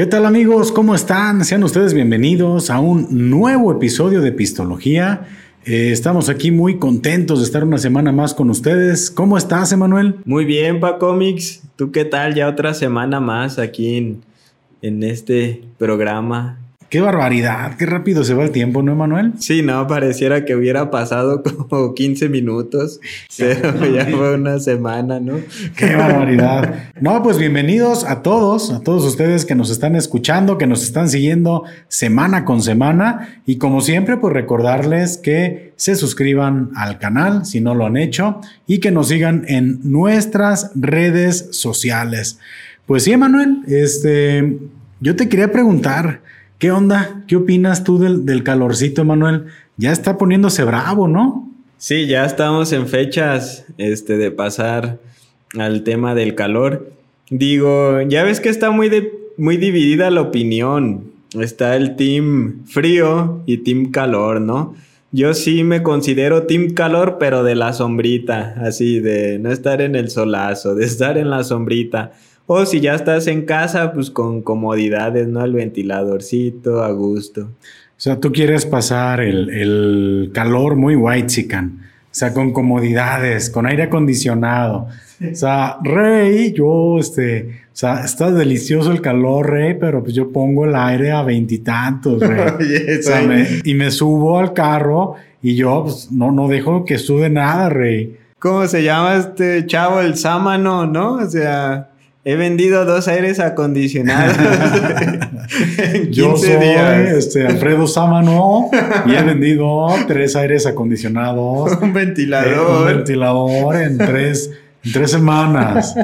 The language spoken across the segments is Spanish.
¿Qué tal amigos? ¿Cómo están? Sean ustedes bienvenidos a un nuevo episodio de Pistología. Eh, estamos aquí muy contentos de estar una semana más con ustedes. ¿Cómo estás, Emanuel? Muy bien, Pa Comics. ¿Tú qué tal? Ya otra semana más aquí en, en este programa Qué barbaridad, qué rápido se va el tiempo, ¿no, Emanuel? Sí, no, pareciera que hubiera pasado como 15 minutos, pero ya fue una semana, ¿no? Qué barbaridad. No, pues bienvenidos a todos, a todos ustedes que nos están escuchando, que nos están siguiendo semana con semana y como siempre, pues recordarles que se suscriban al canal si no lo han hecho y que nos sigan en nuestras redes sociales. Pues sí, Emanuel, este, yo te quería preguntar, ¿Qué onda? ¿Qué opinas tú del, calorcito, Manuel? Ya está poniéndose bravo, ¿no? Sí, ya estamos en fechas este, de pasar al tema del calor. Digo, ya ves que está muy, muy dividida la opinión. Está el team frío y team calor, ¿no? Yo sí me considero team calor, pero de la sombrita, así, de no estar en el solazo, de estar en la sombrita. O si ya estás en casa, pues con comodidades, ¿no? El ventiladorcito, a gusto. O sea, tú quieres pasar el, calor muy white chican. O sea, con comodidades, con aire acondicionado. O sea, Rey, yo, este, o sea, está delicioso el calor, Rey, pero pues yo pongo el aire a veintitantos, Rey. o sea, y me subo al carro y yo, pues, no, no dejo que sude nada, Rey. ¿Cómo se llama este chavo? El sámano, ¿no? O sea, He vendido dos aires acondicionados en Yo soy Este, Alfredo Sámano y he vendido tres aires acondicionados. Un ventilador. Eh, un ventilador en tres, tres semanas.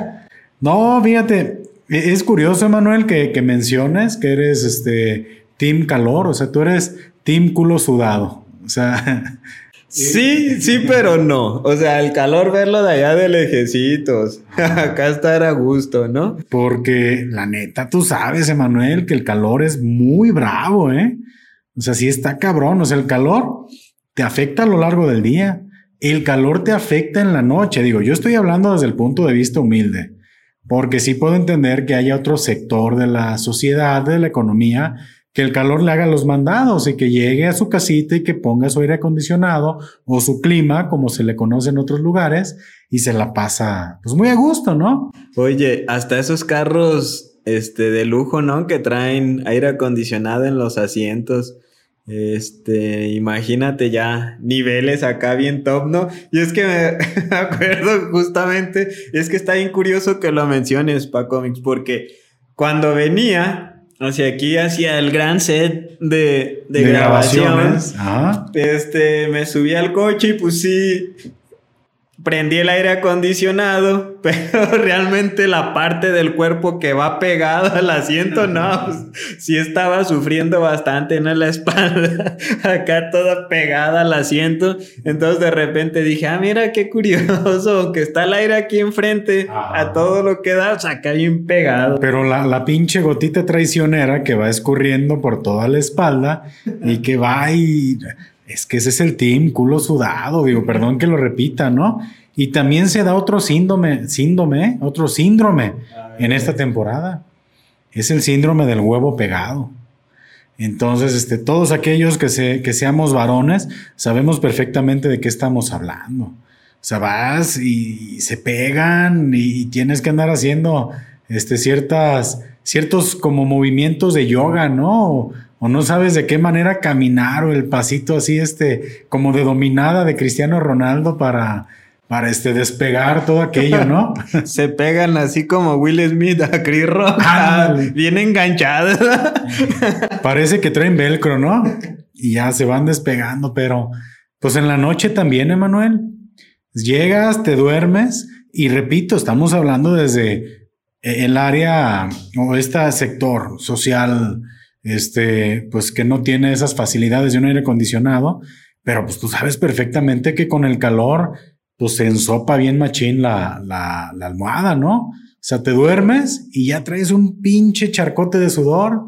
No, fíjate, e, es curioso, Manuel, que, que menciones que eres este team calor, o sea, tú eres team culo sudado. O sea, Sí, sí, pero no. O sea, el calor verlo de allá de lejecitos. Acá estar a gusto, ¿no? Porque la neta, tú sabes, Emanuel, que el calor es muy bravo, ¿eh? O sea, sí está cabrón. O sea, el calor te afecta a lo largo del día. El calor te afecta en la noche. Digo, yo estoy hablando desde el punto de vista humilde. Porque sí puedo entender que haya otro sector de la sociedad, de la economía, que el calor le haga los mandados y que llegue a su casita y que ponga su aire acondicionado o su clima, como se le conoce en otros lugares, y se la pasa pues muy a gusto, ¿no? Oye, hasta esos carros este de lujo, ¿no? Que traen aire acondicionado en los asientos. Este, imagínate ya niveles acá bien top, ¿no? Y es que me acuerdo justamente, es que está bien curioso que lo menciones, Paco, porque cuando venía hacia aquí, hacia el gran set de, de, grabaciones. Este, me subí al coche y pues sí, prendí el aire acondicionado, pero realmente la parte del cuerpo que va pegado al asiento, no, pues, sí estaba sufriendo bastante, ¿no? La espalda, acá toda pegada al asiento. Entonces de repente dije, ah, mira qué curioso, que está el aire aquí enfrente, a todo lo que da, o sea, acá bien pegado. Pero la, la pinche gotita traicionera que va escurriendo por toda la espalda y que va y es que ese es el team, culo sudado, digo, perdón que lo repita, ¿no? Y también se da otro síndrome, síndrome, otro síndrome en esta temporada. Es el síndrome del huevo pegado. Entonces, este, todos aquellos que, se, que seamos varones sabemos perfectamente de qué estamos hablando. O sea, vas y, se pegan y, tienes que andar haciendo este, ciertas, ciertos como movimientos de yoga, ¿no? O no sabes de qué manera caminar o el pasito así, este, como de dominada de Cristiano Ronaldo para, para este, despegar todo aquello, ¿no? Se pegan así como Will Smith a Chris Rock, bien enganchados. Parece que traen velcro, ¿no? Y ya se van despegando, pero pues en la noche también, Emanuel. Llegas, te duermes y repito, estamos hablando desde el área o este sector social este, pues que no tiene esas facilidades de un aire acondicionado, pero pues tú sabes perfectamente que con el calor, pues se ensopa bien machín la, la, la almohada, ¿no? O sea, te duermes y ya traes un pinche charcote de sudor,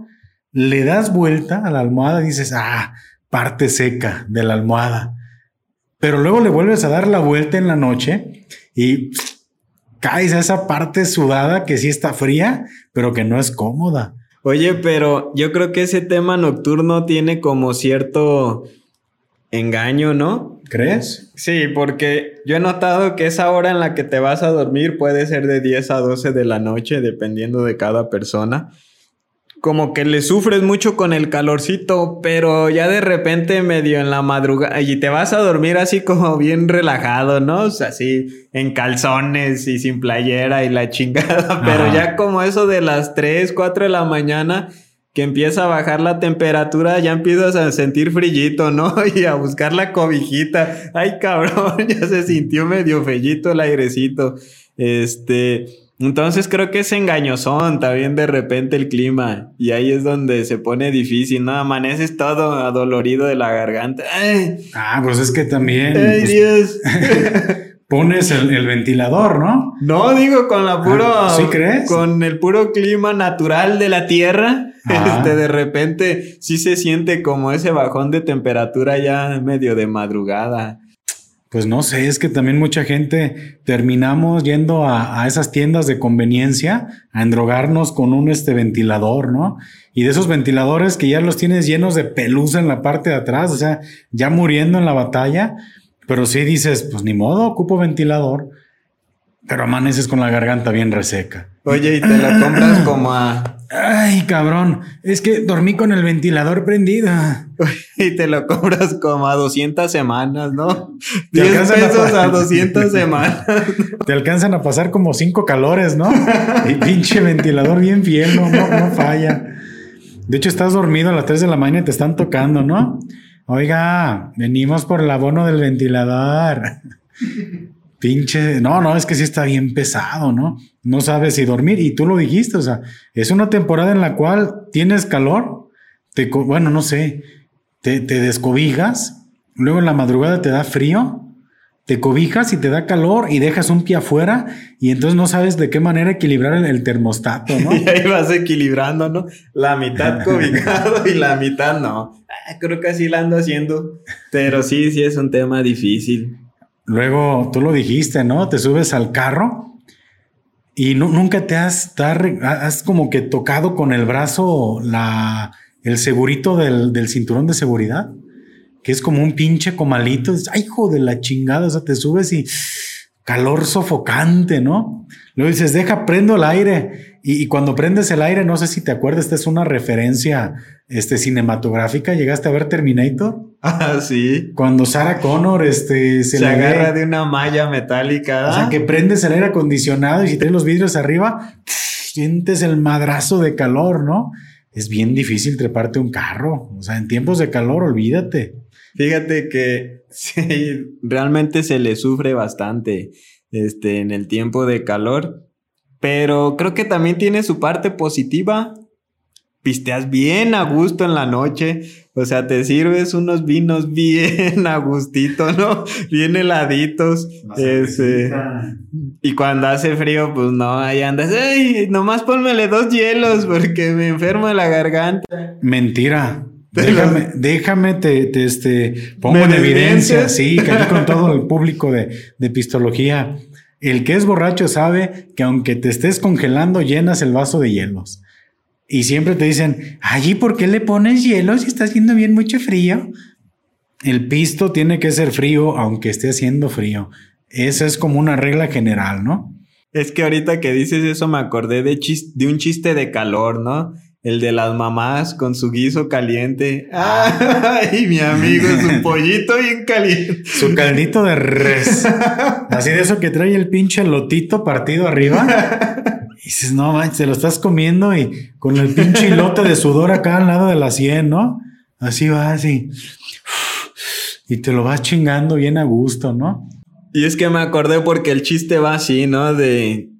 le das vuelta a la almohada y dices, ah, parte seca de la almohada. Pero luego le vuelves a dar la vuelta en la noche y caes a esa parte sudada que sí está fría, pero que no es cómoda. Oye, pero yo creo que ese tema nocturno tiene como cierto engaño, ¿no? ¿Crees? Sí, porque yo he notado que esa hora en la que te vas a dormir puede ser de 10 a 12 de la noche, dependiendo de cada persona como que le sufres mucho con el calorcito, pero ya de repente medio en la madrugada y te vas a dormir así como bien relajado, ¿no? O sea, así en calzones y sin playera y la chingada, pero ya como eso de las 3, 4 de la mañana que empieza a bajar la temperatura, ya empiezas a sentir frillito, ¿no? Y a buscar la cobijita. Ay, cabrón, ya se sintió medio fellito el airecito. Este, entonces creo que es engañosón también de repente el clima y ahí es donde se pone difícil, ¿no? Amaneces todo adolorido de la garganta. Ah, pues es que también... ¡Ay, pues, Dios! pones el, ventilador, ¿no? No, digo, con la puro... Ah, ¿Sí crees? Con el puro clima natural de la Tierra. Este, de repente sí se siente como ese bajón de temperatura ya medio de madrugada. Pues no sé, es que también mucha gente terminamos yendo a, esas tiendas de conveniencia a endrogarnos con un este ventilador, ¿no? Y de esos ventiladores que ya los tienes llenos de pelusa en la parte de atrás, o sea, ya muriendo en la batalla, pero sí dices, pues ni modo, ocupo ventilador, pero amaneces con la garganta bien reseca. Oye, y te la compras como a Ay, cabrón, es que dormí con el ventilador prendido. Y te lo cobras como a 200 semanas, ¿no? 10 pesos a, 200 semanas. Te alcanzan a pasar como 5 calores, ¿no? Y pinche ventilador bien fiel, no, no, falla. De hecho, estás dormido a las 3 de la mañana y te están tocando, ¿no? Oiga, venimos por el abono del ventilador. Pinche, no, no, es que sí está bien pesado, ¿no? No sabes si dormir y tú lo dijiste, o sea, es una temporada en la cual tienes calor, te, bueno, no sé, te, te descobijas, luego en la madrugada te da frío, te cobijas y te da calor y dejas un pie afuera y entonces no sabes de qué manera equilibrar el, termostato, ¿no? y ahí vas equilibrando, ¿no? La mitad cobijado y la mitad no. Ah, creo que así la ando haciendo, pero sí, sí es un tema difícil. Luego, tú lo dijiste, ¿no? Te subes al carro y nunca te has, has como que tocado con el brazo la, el segurito del, cinturón de seguridad, que es como un pinche comalito. Ay, hijo de la chingada, o sea, te subes y calor sofocante, ¿no? Luego dices, deja, prendo el aire. Y, cuando prendes el aire, no sé si te acuerdas, esta es una referencia este, cinematográfica. ¿Llegaste a ver Terminator? Ah, sí. Cuando Sarah Connor este, se, agarra de una malla metálica. O sea, que prendes el aire acondicionado y si tienes los vidrios arriba, sientes el madrazo de calor, ¿no? Es bien difícil treparte un carro. O sea, en tiempos de calor, olvídate. Fíjate que sí, realmente se le sufre bastante este, en el tiempo de calor, pero creo que también tiene su parte positiva. Pisteas bien a gusto en la noche, o sea, te sirves unos vinos bien a gustito, ¿no? Bien heladitos. Este, y cuando hace frío, pues no, ahí andas, ¡ay! Nomás pónmele dos hielos porque me enfermo de la garganta. Mentira. Déjame, déjame, te, este, pongo en evidencia, sí, que aquí con todo el público de, de pistología. El que es borracho sabe que aunque te estés congelando, llenas el vaso de hielos. Y siempre te dicen, allí, ¿por qué le pones hielo si está haciendo bien mucho frío? El pisto tiene que ser frío aunque esté haciendo frío. Esa es como una regla general, ¿no? Es que ahorita que dices eso me acordé de, de un chiste de calor, ¿no? El de las mamás con su guiso caliente. ¡Ay, mi amigo! Su pollito bien caliente. Su caldito de res. Así de eso que trae el pinche lotito partido arriba. Y dices, no manches, te lo estás comiendo y con el pinche lote de sudor acá al lado de la sien, ¿no? Así va, así. Y te lo vas chingando bien a gusto, ¿no? Y es que me acordé porque el chiste va así, ¿no? De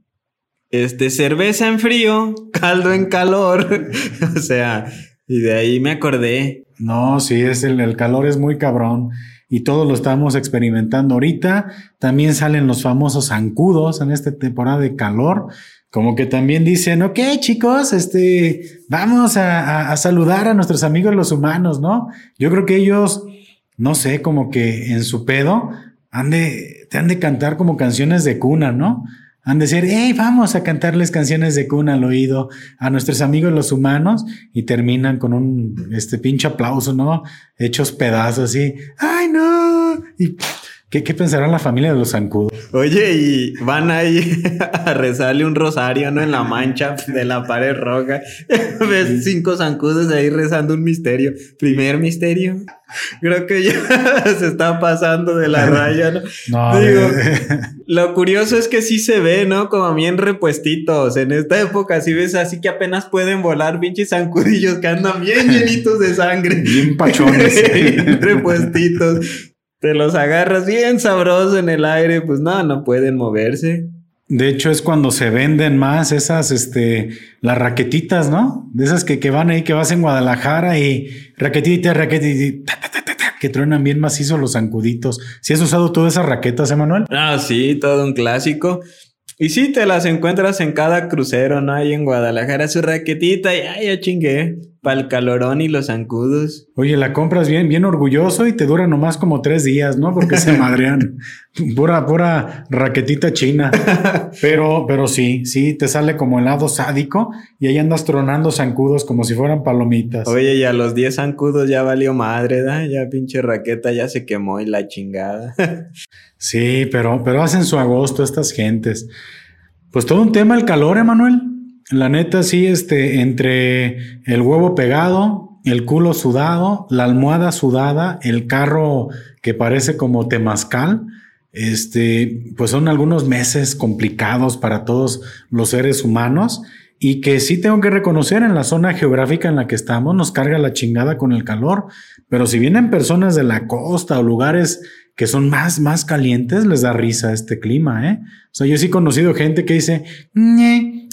este, cerveza en frío, caldo en calor. o sea, y de ahí me acordé. No, sí, es el, el, calor es muy cabrón y todos lo estamos experimentando ahorita. También salen los famosos zancudos en esta temporada de calor. Como que también dicen, ok, chicos, este, vamos a, a, saludar a nuestros amigos los humanos, ¿no? Yo creo que ellos, no sé, como que en su pedo, han de, te han de cantar como canciones de cuna, ¿no? Han de ser, hey, vamos a cantarles canciones de cuna al oído a nuestros amigos los humanos y terminan con un este pinche aplauso, ¿no? Hechos pedazos así, ay no. Y ¿Qué, pensará la familia de los zancudos? Oye, y van ahí a rezarle un rosario, ¿no? En la mancha de la pared roja. Ves cinco zancudos ahí rezando un misterio. Primer misterio. Creo que ya se está pasando de la raya, ¿no? no Digo, lo curioso es que sí se ve, ¿no? Como bien repuestitos. En esta época sí ves así que apenas pueden volar pinches zancudillos que andan bien llenitos de sangre. Bien pachones. repuestitos te los agarras bien sabroso en el aire, pues no, no pueden moverse. De hecho, es cuando se venden más esas, este, las raquetitas, ¿no? De esas que, que van ahí, que vas en Guadalajara y raquetita, raquetita, que truenan bien macizo los zancuditos. ¿Si has usado todas esas raquetas, Emanuel? Ah, sí, todo un clásico. Y sí, te las encuentras en cada crucero, ¿no? Ahí en Guadalajara, su raquetita y ay, ya chingué. Para el calorón y los zancudos. Oye, la compras bien, bien orgulloso y te dura nomás como tres días, ¿no? Porque se madrean. pura, pura raquetita china. pero, pero sí, sí, te sale como helado sádico y ahí andas tronando zancudos como si fueran palomitas. Oye, y a los diez zancudos ya valió madre, ¿da? Ya pinche raqueta ya se quemó y la chingada. sí, pero, pero hacen su agosto estas gentes. Pues todo un tema el calor, Emanuel. La neta, sí, este, entre el huevo pegado, el culo sudado, la almohada sudada, el carro que parece como temazcal, este, pues son algunos meses complicados para todos los seres humanos y que sí tengo que reconocer en la zona geográfica en la que estamos nos carga la chingada con el calor, pero si vienen personas de la costa o lugares que son más, más calientes, les da risa este clima, ¿eh? O sea, yo sí he conocido gente que dice,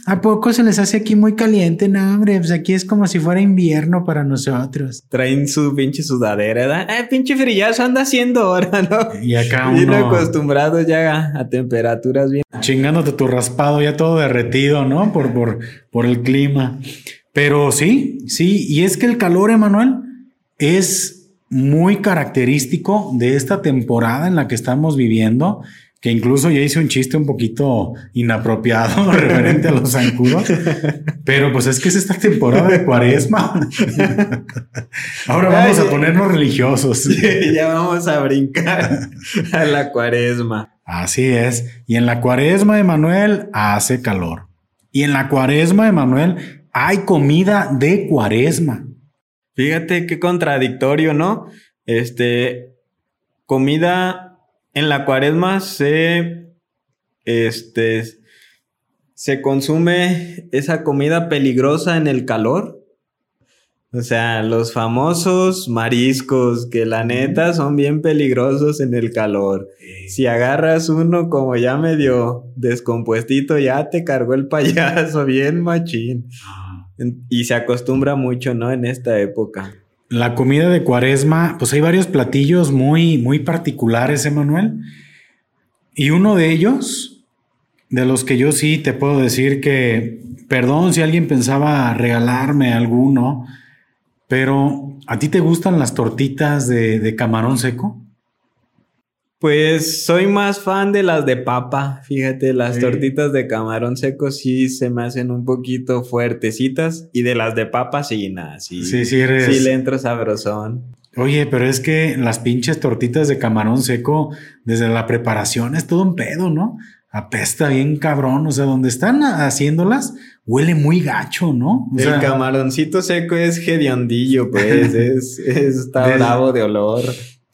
¿A poco se les hace aquí muy caliente? No, hombre, pues aquí es como si fuera invierno para nosotros. Traen su pinche sudadera, ¿verdad? Eh, pinche frillazo anda haciendo ahora, ¿no? Y acá uno... Bien acostumbrados ya a, temperaturas bien... Chingándote tu raspado ya todo derretido, ¿no? Por, por, por el clima. Pero sí, sí, y es que el calor, Emanuel, es muy característico de esta temporada en la que estamos viviendo que incluso ya hice un chiste un poquito inapropiado referente a los zancudos, pero pues es que es esta temporada de cuaresma. Ahora vamos a ponernos religiosos. ya vamos a brincar a la cuaresma. Así es. Y en la cuaresma, Emanuel, hace calor. Y en la cuaresma, Emanuel, hay comida de cuaresma. Fíjate qué contradictorio, ¿no? Este, comida en la cuaresma se, este, se consume esa comida peligrosa en el calor. O sea, los famosos mariscos, que la neta son bien peligrosos en el calor. Si agarras uno como ya medio descompuestito, ya te cargó el payaso, bien machín. Ah. Y se acostumbra mucho, ¿no? En esta época. La comida de cuaresma, pues hay varios platillos muy, muy particulares, Emanuel. Y uno de ellos, de los que yo sí te puedo decir que, perdón si alguien pensaba regalarme alguno, pero ¿a ti te gustan las tortitas de, de camarón seco? Pues soy más fan de las de papa, fíjate, las tortitas de camarón seco sí se me hacen un poquito fuertecitas y de las de papa sí, nada, sí. Sí, sí, eres... sí le entro sabrosón. Oye, pero es que las pinches tortitas de camarón seco, desde la preparación es todo un pedo, ¿no? Apesta bien cabrón, o sea, donde están haciéndolas, huele muy gacho, ¿no? el camaroncito seco es hediondillo, pues, es, está bravo de olor.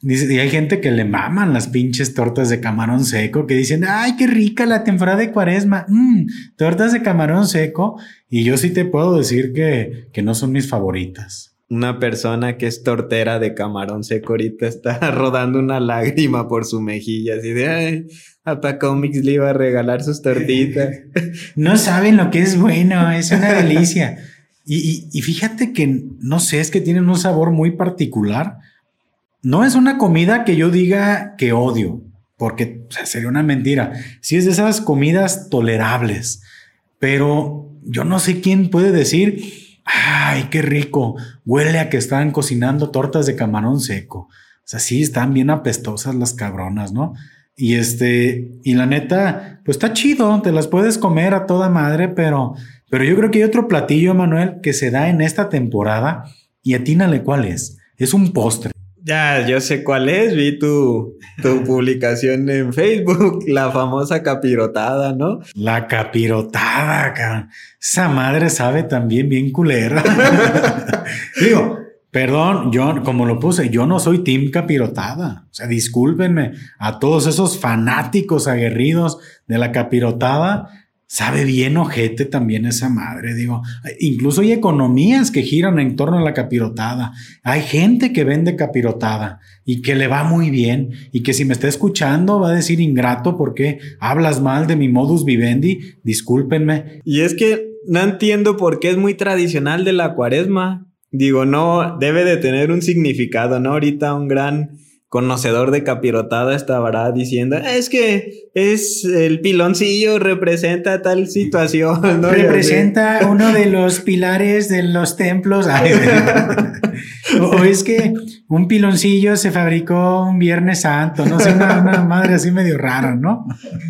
Dice, y hay gente que le maman las pinches tortas de camarón seco, que dicen, ay, qué rica la temporada de cuaresma, mm, tortas de camarón seco. Y yo sí te puedo decir que, que no son mis favoritas. Una persona que es tortera de camarón seco ahorita está rodando una lágrima por su mejilla, así de, ay, a Pacomics le iba a regalar sus tortitas. no saben lo que es bueno, es una delicia. y, y, y fíjate que, no sé, es que tienen un sabor muy particular no es una comida que yo diga que odio, porque sería una mentira. Sí es de esas comidas tolerables, pero yo no sé quién puede decir, ay, qué rico, huele a que están cocinando tortas de camarón seco. O sea, sí están bien apestosas las cabronas, ¿no? Y este, y la neta, pues está chido, te las puedes comer a toda madre, pero, pero yo creo que hay otro platillo, Manuel, que se da en esta temporada y atínale cuál es. Es un postre. Ya, yo sé cuál es, vi tu, tu publicación en Facebook, la famosa capirotada, ¿no? La capirotada, cabrón. Esa madre sabe también bien culera. Digo, perdón, yo, como lo puse, yo no soy team capirotada. O sea, discúlpenme a todos esos fanáticos aguerridos de la capirotada sabe bien ojete también esa madre, digo, incluso hay economías que giran en torno a la capirotada, hay gente que vende capirotada y que le va muy bien y que si me está escuchando va a decir ingrato porque hablas mal de mi modus vivendi, discúlpenme. Y es que no entiendo por qué es muy tradicional de la cuaresma, digo, no, debe de tener un significado, ¿no? Ahorita un gran conocedor de capirotada estará diciendo, es que es el piloncillo representa tal situación. Representa uno de los pilares de los templos. o, es que un piloncillo se fabricó un Viernes Santo, no sé, una, una, madre así medio rara, ¿no?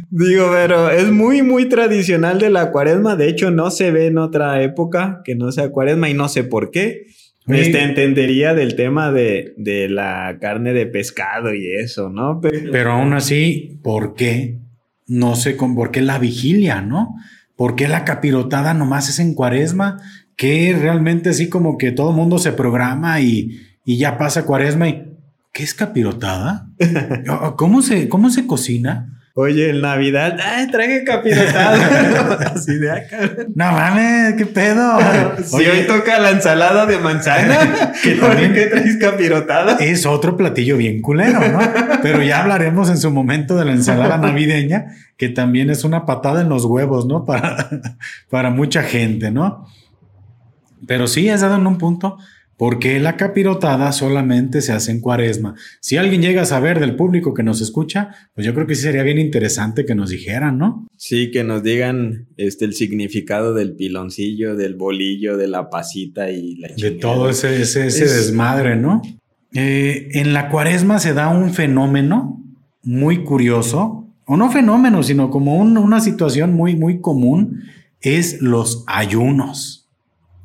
Digo, pero es muy, muy tradicional de la cuaresma. De hecho, no se ve en otra época que no sea cuaresma y no sé por qué. Este entendería del tema de, de, la carne de pescado y eso, ¿no? Pero, aún así, ¿por qué? No sé con por qué la vigilia, ¿no? ¿Por qué la capirotada nomás es en cuaresma? Que realmente así como que todo el mundo se programa y, y ya pasa cuaresma y ¿qué es capirotada? ¿Cómo se, cómo se cocina? Oye, en Navidad, ¡ay, traje capirotado! Así de acá. No mames, ¿qué pedo? si hoy toca la ensalada de manzana, que también que traes capirotada. Es otro platillo bien culero, ¿no? Pero ya hablaremos en su momento de la ensalada navideña, que también es una patada en los huevos, ¿no? Para, para mucha gente, ¿no? Pero sí, has dado en un punto porque la capirotada solamente se hace en cuaresma. Si alguien llega a saber del público que nos escucha, pues yo creo que sí sería bien interesante que nos dijeran, ¿no? Sí, que nos digan este, el significado del piloncillo, del bolillo, de la pasita y la De todo ese, ese, desmadre, ¿no? Eh, en la cuaresma se da un fenómeno muy curioso, o no fenómeno, sino como una situación muy, muy común, es los ayunos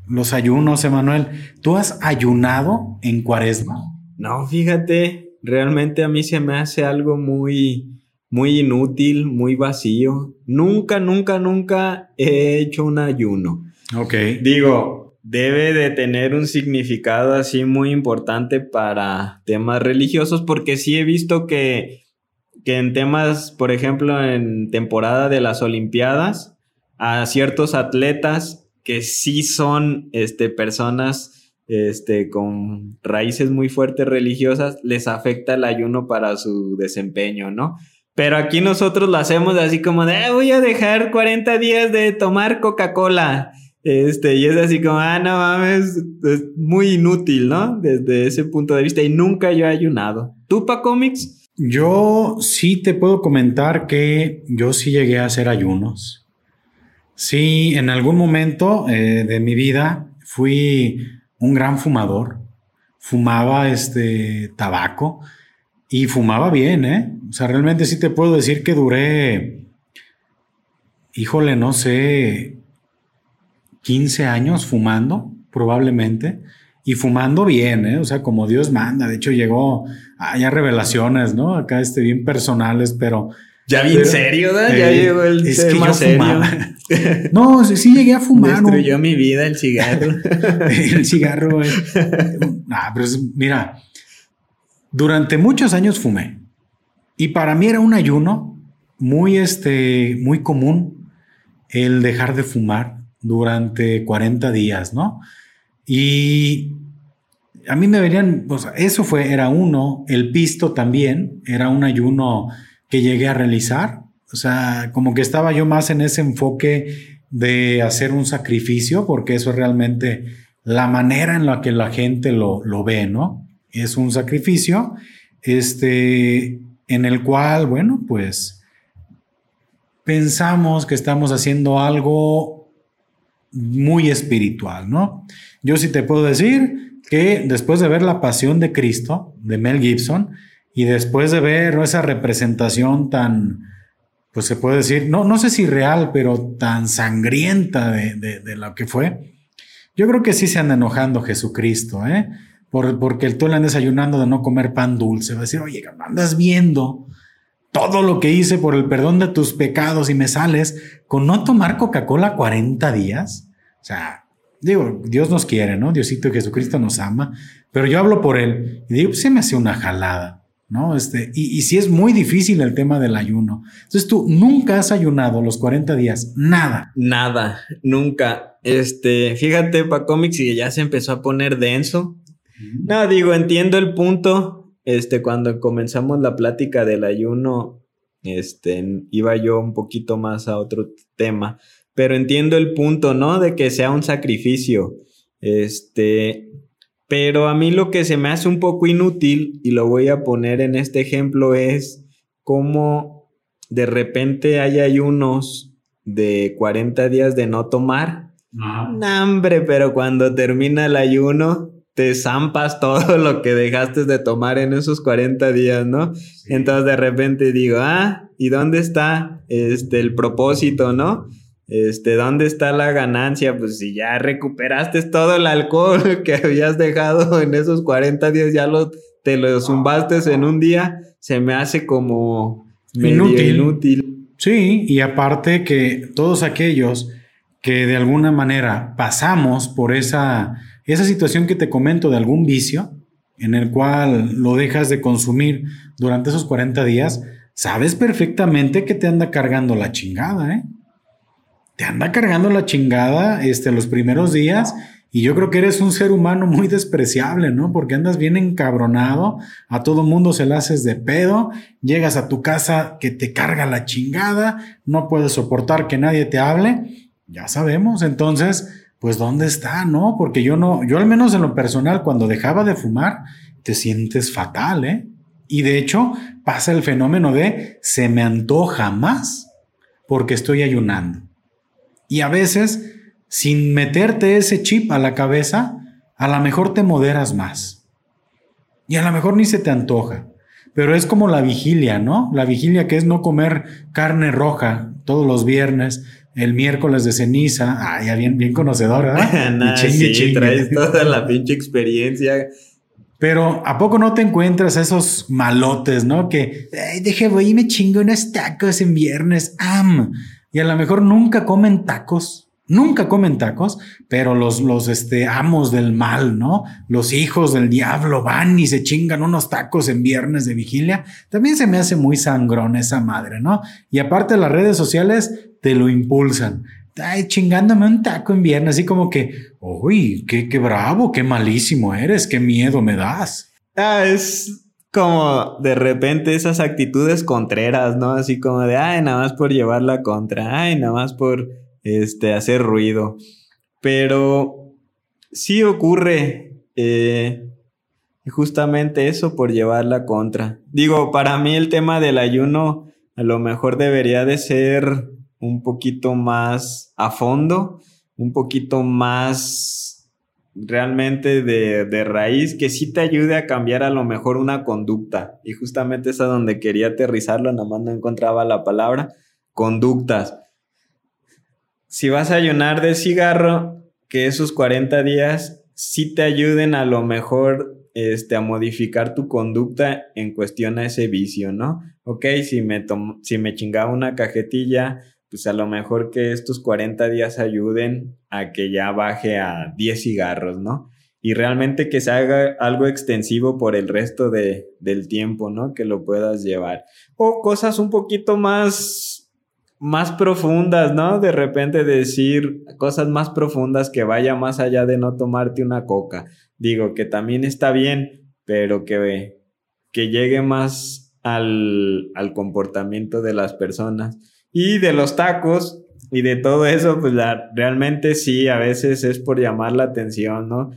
los ayunos, Emanuel. ¿Tú has ayunado en cuaresma? No, fíjate, realmente a mí se me hace algo muy, muy inútil, muy vacío. Nunca, nunca, nunca he hecho un ayuno. Ok. Digo, debe de tener un significado así muy importante para temas religiosos, porque sí he visto que, que en temas, por ejemplo, en temporada de las Olimpiadas, a ciertos atletas que sí son este, personas este, con raíces muy fuertes religiosas, les afecta el ayuno para su desempeño, ¿no? Pero aquí nosotros lo hacemos así como de, ah, voy a dejar 40 días de tomar Coca-Cola. Este, y es así como, ah, no mames, es muy inútil, ¿no? Desde ese punto de vista. Y nunca yo he ayunado. ¿Tú, pa cómics? Yo sí te puedo comentar que yo sí llegué a hacer ayunos. Sí, en algún momento eh, de mi vida fui un gran fumador. Fumaba este tabaco y fumaba bien, ¿eh? O sea, realmente sí te puedo decir que duré, híjole, no sé, 15 años fumando, probablemente, y fumando bien, ¿eh? O sea, como Dios manda. De hecho, llegó, hay revelaciones, ¿no? Acá, este, bien personales, pero ya bien serio, ¿da? ya eh, llegó el es que yo serio. Fumaba. No, sí, llegué a fumar. Destruyó mi vida el cigarro. el cigarro. Eh. Ah, pero mira, durante muchos años fumé. Y para mí era un ayuno muy, este, muy común el dejar de fumar durante 40 días, ¿no? Y a mí me verían, pues eso fue, era uno, el pisto también, era un ayuno que llegué a realizar. O sea, como que estaba yo más en ese enfoque de hacer un sacrificio, porque eso es realmente la manera en la que la gente lo, lo ve, ¿no? Es un sacrificio, este, en el cual, bueno, pues pensamos que estamos haciendo algo muy espiritual, ¿no? Yo sí te puedo decir que después de ver La Pasión de Cristo, de Mel Gibson, Y después de ver esa representación tan, pues se puede decir, no, no sé si real, pero tan sangrienta de, de, lo que fue, yo creo que sí se anda enojando Jesucristo, ¿eh? Por, porque tú le andas ayunando de no comer pan dulce. Va a decir, oye, andas viendo todo lo que hice por el perdón de tus pecados y me sales con no tomar Coca-Cola 40 días. O sea, digo, Dios nos quiere, ¿no? Diosito Jesucristo nos ama, pero yo hablo por él y digo, pues se me hace una jalada, ¿no? Este, y, y si es muy difícil el tema del ayuno. Entonces tú nunca has ayunado los 40 días, nada. Nada, nunca. Este, fíjate, pa cómics y ya se empezó a poner denso. No, digo, entiendo el punto, este, cuando comenzamos la plática del ayuno, este, iba yo un poquito más a otro tema, pero entiendo el punto, ¿no? De que sea un sacrificio. Este, pero a mí lo que se me hace un poco inútil, y lo voy a poner en este ejemplo, es cómo de repente hay ayunos de 40 días de no tomar. No, hombre, pero cuando termina el ayuno, te zampas todo lo que dejaste de tomar en esos 40 días, ¿no? Entonces de repente digo, ah, ¿y dónde está este el propósito, no? Este, ¿dónde está la ganancia? Pues si ya recuperaste todo el alcohol que habías dejado en esos 40 días, ya lo, te lo zumbaste en un día, se me hace como inútil. inútil. Sí, y aparte que todos aquellos que de alguna manera pasamos por esa esa situación que te comento de algún vicio en el cual lo dejas de consumir durante esos 40 días, sabes perfectamente que te anda cargando la chingada, ¿eh? Te anda cargando la chingada este, los primeros días y yo creo que eres un ser humano muy despreciable, ¿no? Porque andas bien encabronado, a todo mundo se le haces de pedo, llegas a tu casa que te carga la chingada, no puedes soportar que nadie te hable, ya sabemos, entonces pues ¿dónde está? No, porque yo no, yo al menos en lo personal, cuando dejaba de fumar, te sientes fatal, ¿eh? Y de hecho pasa el fenómeno de se me antoja más porque estoy ayunando. Y a veces, sin meterte ese chip a la cabeza, a lo mejor te moderas más. Y a lo mejor ni se te antoja. Pero es como la vigilia, ¿no? La vigilia que es no comer carne roja todos los viernes, el miércoles de ceniza. Ah, ya bien, bien conocedor, ¿verdad? sí, traes toda la pinche experiencia. Pero ¿a poco no te encuentras esos malotes, no? Que, ay, deje, voy y me chingo unos tacos en viernes. Am. Y a lo mejor nunca comen tacos. Nunca comen tacos, pero los, los este, amos del mal, ¿no? Los hijos del diablo van y se chingan unos tacos en viernes de vigilia. También se me hace muy sangrón esa madre, ¿no? Y aparte las redes sociales te lo impulsan. Ay, chingándome un taco en viernes, así como que, uy, qué, qué bravo, qué malísimo eres, qué miedo me das. Ah, es como de repente esas actitudes contreras, ¿no? Así como de, ay, nada más por llevar la contra, ay, nada más por este, hacer ruido. Pero sí ocurre eh, justamente eso por llevar la contra. Digo, para mí el tema del ayuno a lo mejor debería de ser un poquito más a fondo, un poquito más realmente de, de, raíz, que sí te ayude a cambiar a lo mejor una conducta. Y justamente es a donde quería aterrizarlo, nada más no encontraba la palabra, conductas si vas a ayunar de cigarro, que esos 40 días sí te ayuden a lo mejor este, a modificar tu conducta en cuestión a ese vicio, ¿no? Ok, si me, si me chingaba una cajetilla, pues a lo mejor que estos 40 días ayuden a que ya baje a 10 cigarros, ¿no? Y realmente que se haga algo extensivo por el resto de, del tiempo, ¿no? Que lo puedas llevar. O cosas un poquito más más profundas, ¿no? De repente decir cosas más profundas que vaya más allá de no tomarte una coca. Digo que también está bien, pero que, que llegue más al, al comportamiento de las personas. Y de los tacos y de todo eso, pues la, realmente sí, a veces es por llamar la atención, ¿no?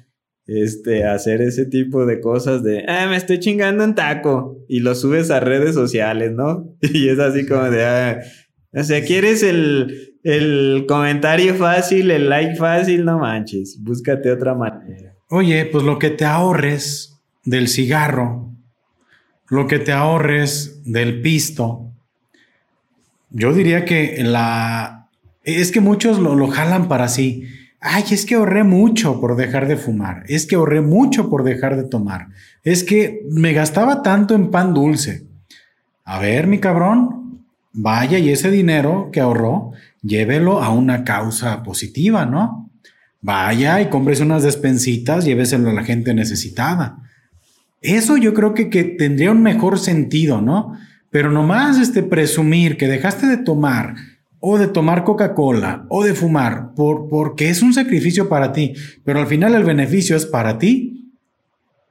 Este, hacer ese tipo de cosas de, ah, me estoy chingando un taco y lo subes a redes sociales, ¿no? Y es así como de, ah, o sea, quieres el, el comentario fácil, el like fácil, no manches, búscate otra manera. Oye, pues lo que te ahorres del cigarro, lo que te ahorres del pisto, yo diría que la... Es que muchos lo, lo jalan para sí. Ay, es que ahorré mucho por dejar de fumar. Es que ahorré mucho por dejar de tomar. Es que me gastaba tanto en pan dulce. A ver, mi cabrón, vaya y ese dinero que ahorró, llévelo a una causa positiva, ¿no? Vaya y cómprese unas despensitas, lléveselo a la gente necesitada. Eso yo creo que, que tendría un mejor sentido, ¿no? Pero nomás este presumir que dejaste de tomar o de tomar Coca-Cola o de fumar por, porque es un sacrificio para ti, pero al final el beneficio es para ti,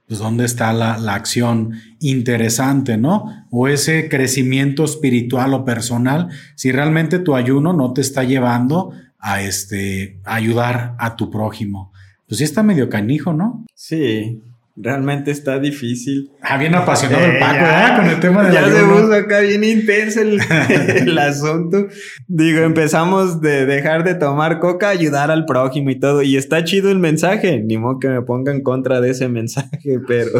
pues ¿dónde está la, la acción interesante, no? O ese crecimiento espiritual o personal, si realmente tu ayuno no te está llevando a, este, a ayudar a tu prójimo. Pues sí está medio canijo, ¿no? Sí, Realmente está difícil. Ah, bien apasionado el Paco, ¿eh? Con el tema de Ya se puso acá bien intenso el, asunto. Digo, empezamos de dejar de tomar coca, ayudar al prójimo y todo. Y está chido el mensaje. Ni modo que me ponga en contra de ese mensaje, pero.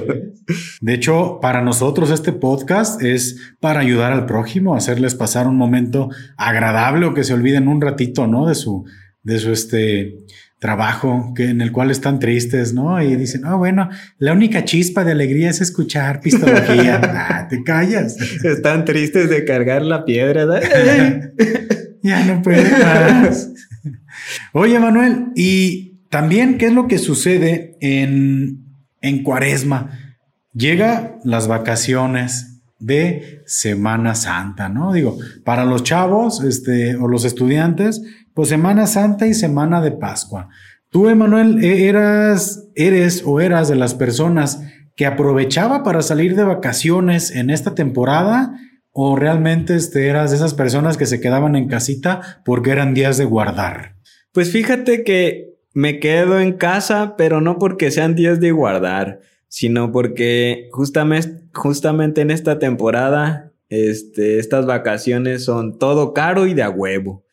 De hecho, para nosotros este podcast es para ayudar al prójimo, hacerles pasar un momento agradable o que se olviden un ratito, ¿no? De su, de su este trabajo que, en el cual están tristes, ¿no? Y dicen, ah, bueno, la única chispa de alegría es escuchar pistología. ah, te callas. Están tristes de cargar la piedra, ya no puedes más. Oye, Manuel, y también, ¿qué es lo que sucede en, en Cuaresma? Llega las vacaciones de Semana Santa, ¿no? Digo, para los chavos, este, o los estudiantes, pues Semana Santa y Semana de Pascua. Tú, Emanuel, e-, eras, eres o eras de las personas que aprovechaba para salir de vacaciones en esta temporada o realmente este, eras de esas personas que se quedaban en casita porque eran días de guardar. Pues fíjate que me quedo en casa, pero no porque sean días de guardar, sino porque justamente, en esta temporada, este, estas vacaciones son todo caro y de a huevo.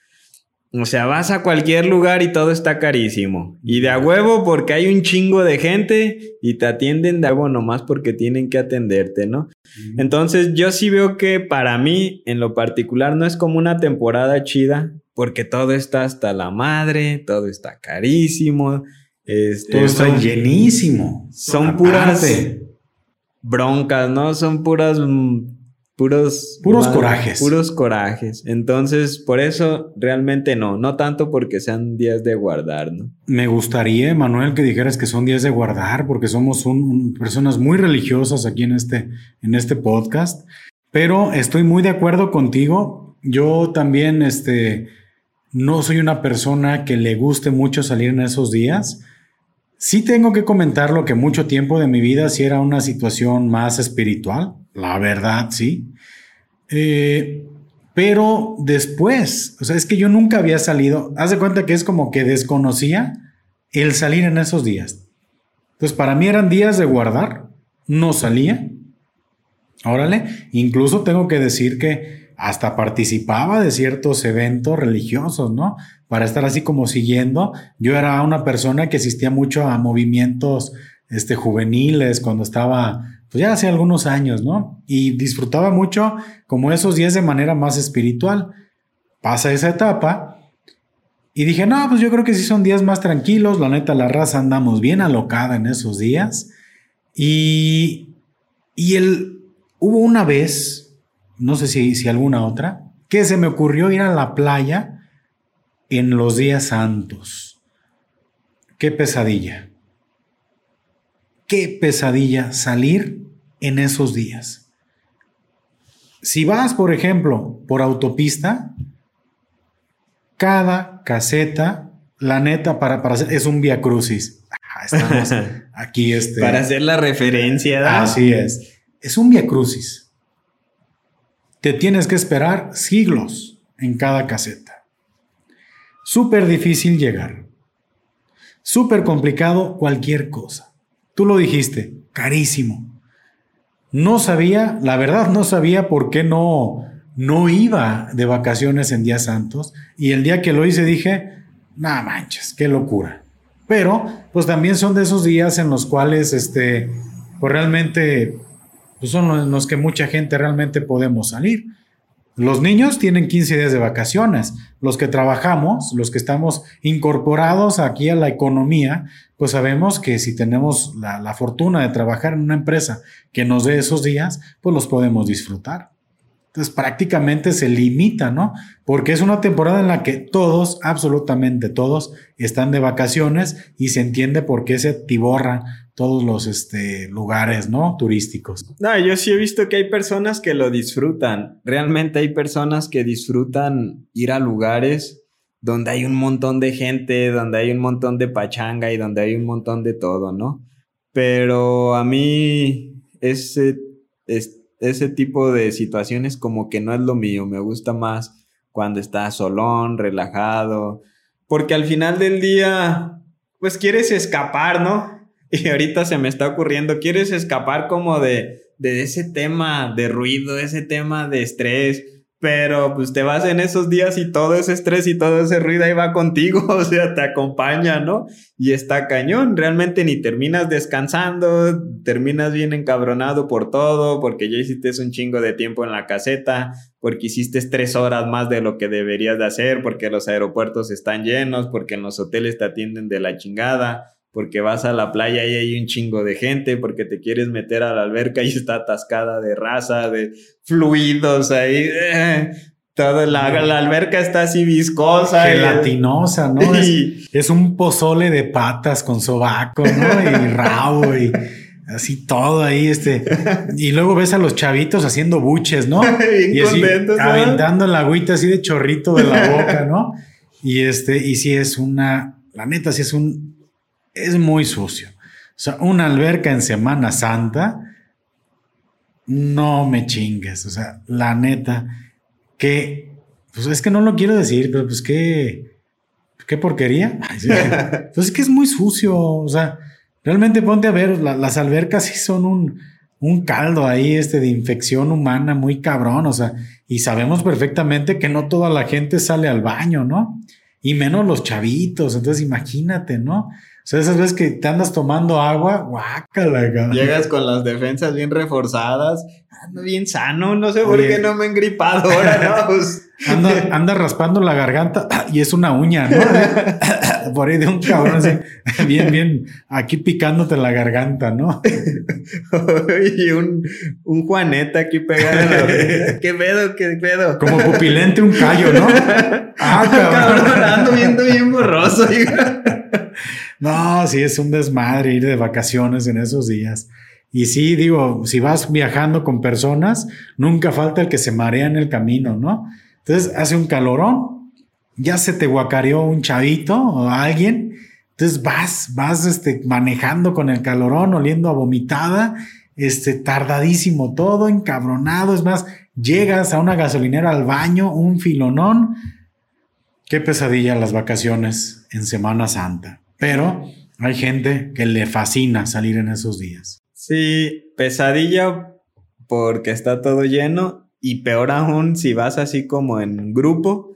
O sea, vas a cualquier lugar y todo está carísimo. Y de a huevo porque hay un chingo de gente y te atienden de a huevo nomás porque tienen que atenderte, ¿no? Entonces yo sí veo que para mí, en lo particular, no es como una temporada chida porque todo está hasta la madre, todo está carísimo. Este, todo está llenísimo. Son puras broncas, ¿no? Son puras puros... Puros corajes. Puros corajes. Entonces, por eso realmente no, no tanto porque sean días de guardar, ¿no? Me gustaría, Manuel, que dijeras que son días de guardar, porque somos personas muy religiosas aquí en este, en este podcast, pero estoy muy de acuerdo contigo. Yo también, este, no soy una persona que le guste mucho salir en esos días. Sí tengo que comentar lo que mucho tiempo de mi vida sí era una situación más espiritual la verdad, sí. Eh, pero después, o sea, es que yo nunca había salido. Haz de cuenta que es como que desconocía el salir en esos días. Entonces, para mí eran días de guardar. No salía. Órale. Incluso tengo que decir que hasta participaba de ciertos eventos religiosos, ¿no? Para estar así como siguiendo. Yo era una persona que asistía mucho a movimientos este, juveniles cuando estaba pues ya hace algunos años, ¿no? Y disfrutaba mucho como esos días de manera más espiritual. Pasa esa etapa y dije, no, pues yo creo que sí son días más tranquilos, la neta, la raza andamos bien alocada en esos días. Y, y el, hubo una vez, no sé si, si alguna otra, que se me ocurrió ir a la playa en los días santos. Qué pesadilla qué pesadilla salir en esos días. Si vas, por ejemplo, por autopista, cada caseta, la neta, para, para hacer, es un via crucis. estamos aquí. Este, para hacer la referencia. Así es. Es un via crucis. Te tienes que esperar siglos en cada caseta. Súper difícil llegar. Súper complicado cualquier cosa. Tú lo dijiste, carísimo. No sabía, la verdad no sabía por qué no, no iba de vacaciones en días santos. Y el día que lo hice dije, nada manches, qué locura. Pero, pues también son de esos días en los cuales, este, pues realmente, pues son los que mucha gente realmente podemos salir. Los niños tienen 15 días de vacaciones. Los que trabajamos, los que estamos incorporados aquí a la economía, pues sabemos que si tenemos la, fortuna de trabajar en una empresa que nos dé esos días, pues los podemos disfrutar. Entonces prácticamente se limita, ¿no? Porque es una temporada en la que todos, absolutamente todos, están de vacaciones y se entiende por qué se tiborran todos los este, lugares, ¿no? Turísticos. No, yo sí he visto que hay personas que lo disfrutan. Realmente hay personas que disfrutan ir a lugares donde hay un montón de gente, donde hay un montón de pachanga y donde hay un montón de todo, ¿no? Pero a mí ese, es ese tipo de situaciones como que no es lo mío, me gusta más cuando estás solón, relajado, porque al final del día, pues quieres escapar, ¿no? Y ahorita se me está ocurriendo, quieres escapar como de, de ese tema de ruido, ese tema de estrés, pero pues te vas en esos días y todo ese estrés y todo ese ruido ahí va contigo, o sea, te acompaña, ¿no? Y está cañón, realmente ni terminas descansando, terminas bien encabronado por todo, porque ya hiciste un chingo de tiempo en la caseta, porque hiciste tres horas más de lo que deberías de hacer, porque los aeropuertos están llenos, porque en los hoteles te atienden de la chingada, porque vas a la playa y hay un chingo de gente, porque te quieres meter a la alberca y está atascada de raza, de fluidos ahí. Eh, toda la, alberca está así viscosa. Gelatinosa, ¿no? es, un pozole de patas con sobaco, ¿no? Y rabo y así todo ahí, este. Y luego ves a los chavitos haciendo buches, ¿no? y así, aventando la agüita así de chorrito de la boca, ¿no? Y este, y si es una, la neta, si es un es muy sucio. O sea, una alberca en Semana Santa, no me chingues. O sea, la neta, que, pues es que no lo quiero decir, pero pues qué, qué porquería. Entonces pues es que es muy sucio. O sea, realmente ponte a ver, las albercas sí son un, un caldo ahí este de infección humana muy cabrón. O sea, y sabemos perfectamente que no toda la gente sale al baño, ¿no? Y menos los chavitos. Entonces imagínate, ¿no? O sea, esas veces que te andas tomando agua, guácala, Llegas con las defensas bien reforzadas, ando bien sano, no sé por qué no me he engripado ahora, ¿no? Pues... Anda, raspando la garganta y es una uña, ¿no? Por ahí de un cabrón así, bien, bien, aquí picándote la garganta, ¿no? y un, un Juaneta aquí pegado en la ¿Qué pedo? ¿Qué pedo? Como pupilente un callo, ¿no? Ah, cabrón. ando viendo bien borroso, no, sí, es un desmadre ir de vacaciones en esos días. Y sí, digo, si vas viajando con personas, nunca falta el que se marea en el camino, ¿no? Entonces hace un calorón, ya se te guacareó un chavito o alguien, entonces vas, vas este, manejando con el calorón, oliendo a vomitada, este, tardadísimo todo, encabronado, es más, llegas a una gasolinera al baño, un filonón. Qué pesadilla las vacaciones en Semana Santa. Pero hay gente que le fascina salir en esos días. Sí, pesadilla porque está todo lleno y peor aún si vas así como en grupo,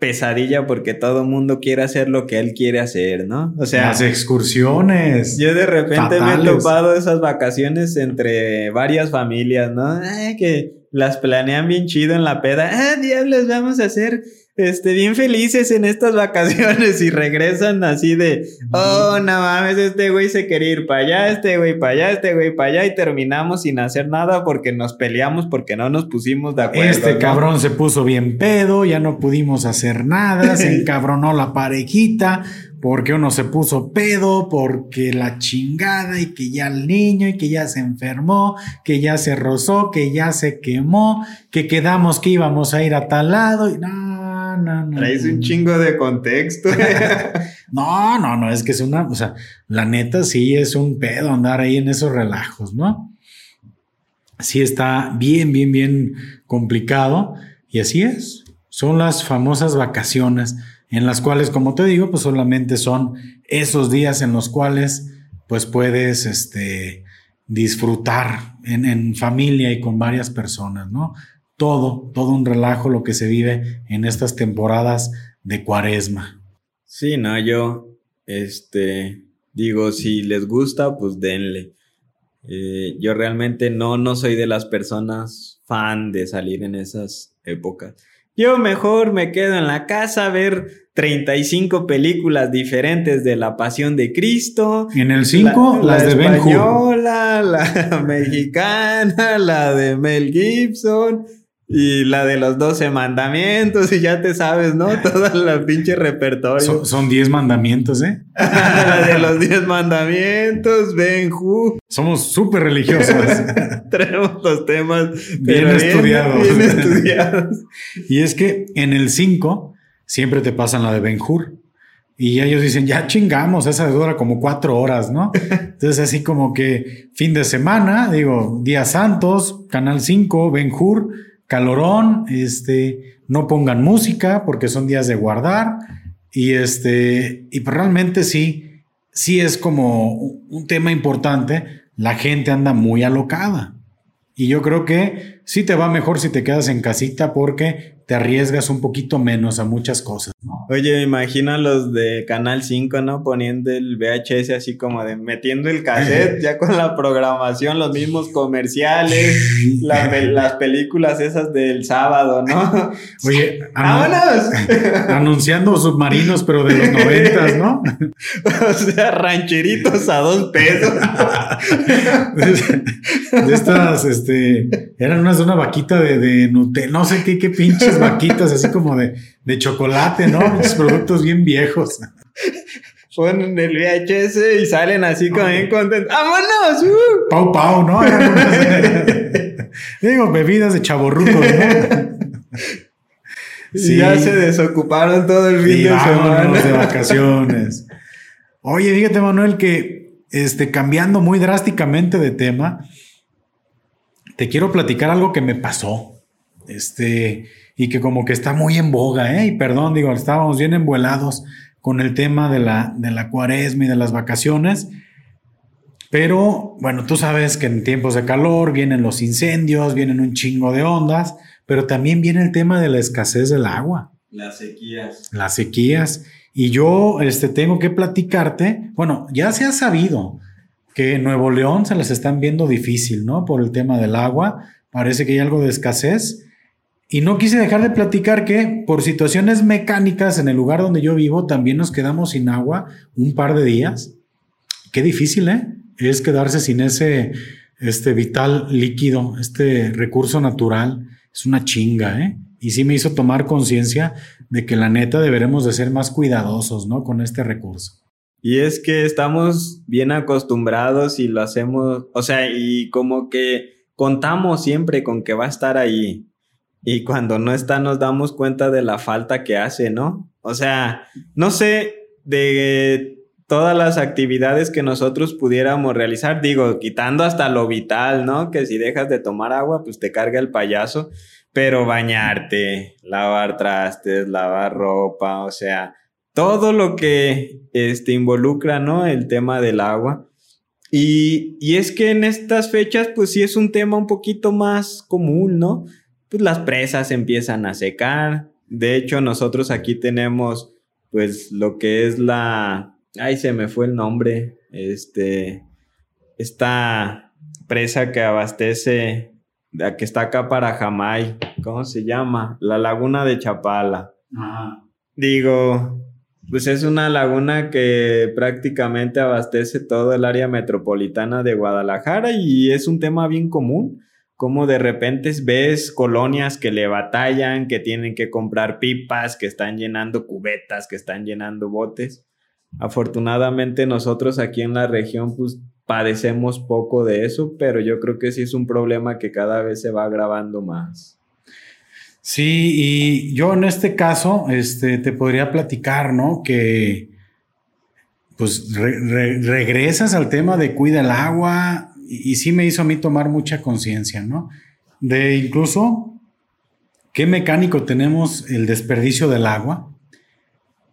pesadilla porque todo el mundo quiere hacer lo que él quiere hacer, ¿no? O sea, las excursiones. Yo de repente me he topado esas vacaciones entre varias familias, ¿no? que las planean bien chido en la peda. Ah, diablos, vamos a hacer este, bien felices en estas vacaciones y regresan así de, oh, no mames, este güey se quería ir para allá, este güey para allá, este güey para allá y terminamos sin hacer nada porque nos peleamos porque no nos pusimos de acuerdo. Este cabrón se puso bien pedo, ya no pudimos hacer nada, se encabronó la parejita porque uno se puso pedo, porque la chingada y que ya el niño y que ya se enfermó, que ya se rozó, que ya se quemó, que quedamos que íbamos a ir a tal lado y no no, Traes un chingo de contexto. no, no, no, es que es una, o sea, la neta sí es un pedo andar ahí en esos relajos, ¿no? Sí está bien, bien, bien complicado y así es. Son las famosas vacaciones en las cuales, como te digo, pues solamente son esos días en los cuales pues puedes, este, disfrutar en, en familia y con varias personas, ¿no? Todo, todo un relajo lo que se vive en estas temporadas de cuaresma. Sí, no, yo, este, digo, si les gusta, pues denle. Eh, yo realmente no, no soy de las personas fan de salir en esas épocas. Yo mejor me quedo en la casa a ver 35 películas diferentes de la Pasión de Cristo. En el 5, las la de Ben Hur. La mexicana, la de Mel Gibson y la de los 12 mandamientos, y ya te sabes, ¿no? Toda la pinche repertorio. Son 10 mandamientos, ¿eh? la de los 10 mandamientos, Ben Hur. Somos súper religiosos. Tenemos los temas bien estudiados. Bien, estudiados. y es que en el 5 siempre te pasan la de Ben Hur. Y ellos dicen, ya chingamos, esa dura como cuatro horas, ¿no? Entonces, así como que fin de semana, digo, días santos, Canal 5, Ben Hur, calorón, este, no pongan música porque son días de guardar. Y este, y pues realmente sí, sí es como un tema importante. La gente anda muy alocada. Y yo creo que sí te va mejor si te quedas en casita porque te arriesgas un poquito menos a muchas cosas. Oye, imagina los de Canal 5, ¿no? Poniendo el VHS así como de metiendo el cassette ya con la programación, los mismos comerciales, las películas esas del sábado, ¿no? Oye, ¡vámonos! anunciando submarinos, pero de los noventas, ¿no? o sea, rancheritos a dos pesos. de estas, este, eran unas de una vaquita de, de Nutella, no sé qué, qué pinches vaquitas, así como de, de chocolate, ¿no? Muchos productos bien viejos. Ponen el VHS y salen así como bien contentos. ¡Vámonos! ¡Uh! Pau Pau, ¿no? digo, bebidas de chaborrucos, ¿no? Sí. ya se desocuparon todo el fin de semana. de vacaciones. Oye, fíjate, Manuel, que este, cambiando muy drásticamente de tema, te quiero platicar algo que me pasó. Este, y que como que está muy en boga, ¿eh? Y perdón, digo, estábamos bien envuelados con el tema de la, de la cuaresma y de las vacaciones. Pero bueno, tú sabes que en tiempos de calor vienen los incendios, vienen un chingo de ondas, pero también viene el tema de la escasez del agua. Las sequías. Las sequías. Y yo este, tengo que platicarte, bueno, ya se ha sabido que en Nuevo León se las están viendo difícil, ¿no? Por el tema del agua. Parece que hay algo de escasez. Y no quise dejar de platicar que por situaciones mecánicas en el lugar donde yo vivo también nos quedamos sin agua un par de días. Qué difícil, ¿eh? Es quedarse sin ese este vital líquido, este recurso natural. Es una chinga, ¿eh? Y sí me hizo tomar conciencia de que la neta deberemos de ser más cuidadosos, ¿no? Con este recurso. Y es que estamos bien acostumbrados y lo hacemos, o sea, y como que contamos siempre con que va a estar ahí y cuando no está nos damos cuenta de la falta que hace, ¿no? O sea, no sé de todas las actividades que nosotros pudiéramos realizar, digo, quitando hasta lo vital, ¿no? Que si dejas de tomar agua, pues te carga el payaso, pero bañarte, lavar trastes, lavar ropa, o sea, todo lo que este, involucra, ¿no? El tema del agua. Y, y es que en estas fechas, pues sí es un tema un poquito más común, ¿no? Pues las presas empiezan a secar. De hecho, nosotros aquí tenemos pues lo que es la... Ay, se me fue el nombre. Este... Esta presa que abastece, la que está acá para Jamay. ¿Cómo se llama? La laguna de Chapala. Digo, pues es una laguna que prácticamente abastece todo el área metropolitana de Guadalajara y es un tema bien común como de repente ves colonias que le batallan, que tienen que comprar pipas, que están llenando cubetas, que están llenando botes. Afortunadamente nosotros aquí en la región pues padecemos poco de eso, pero yo creo que sí es un problema que cada vez se va agravando más. Sí, y yo en este caso este, te podría platicar, ¿no? Que pues regresas al tema de cuida el agua, y, sí me hizo a mí tomar mucha conciencia, ¿no? De incluso qué mecánico tenemos el desperdicio del agua.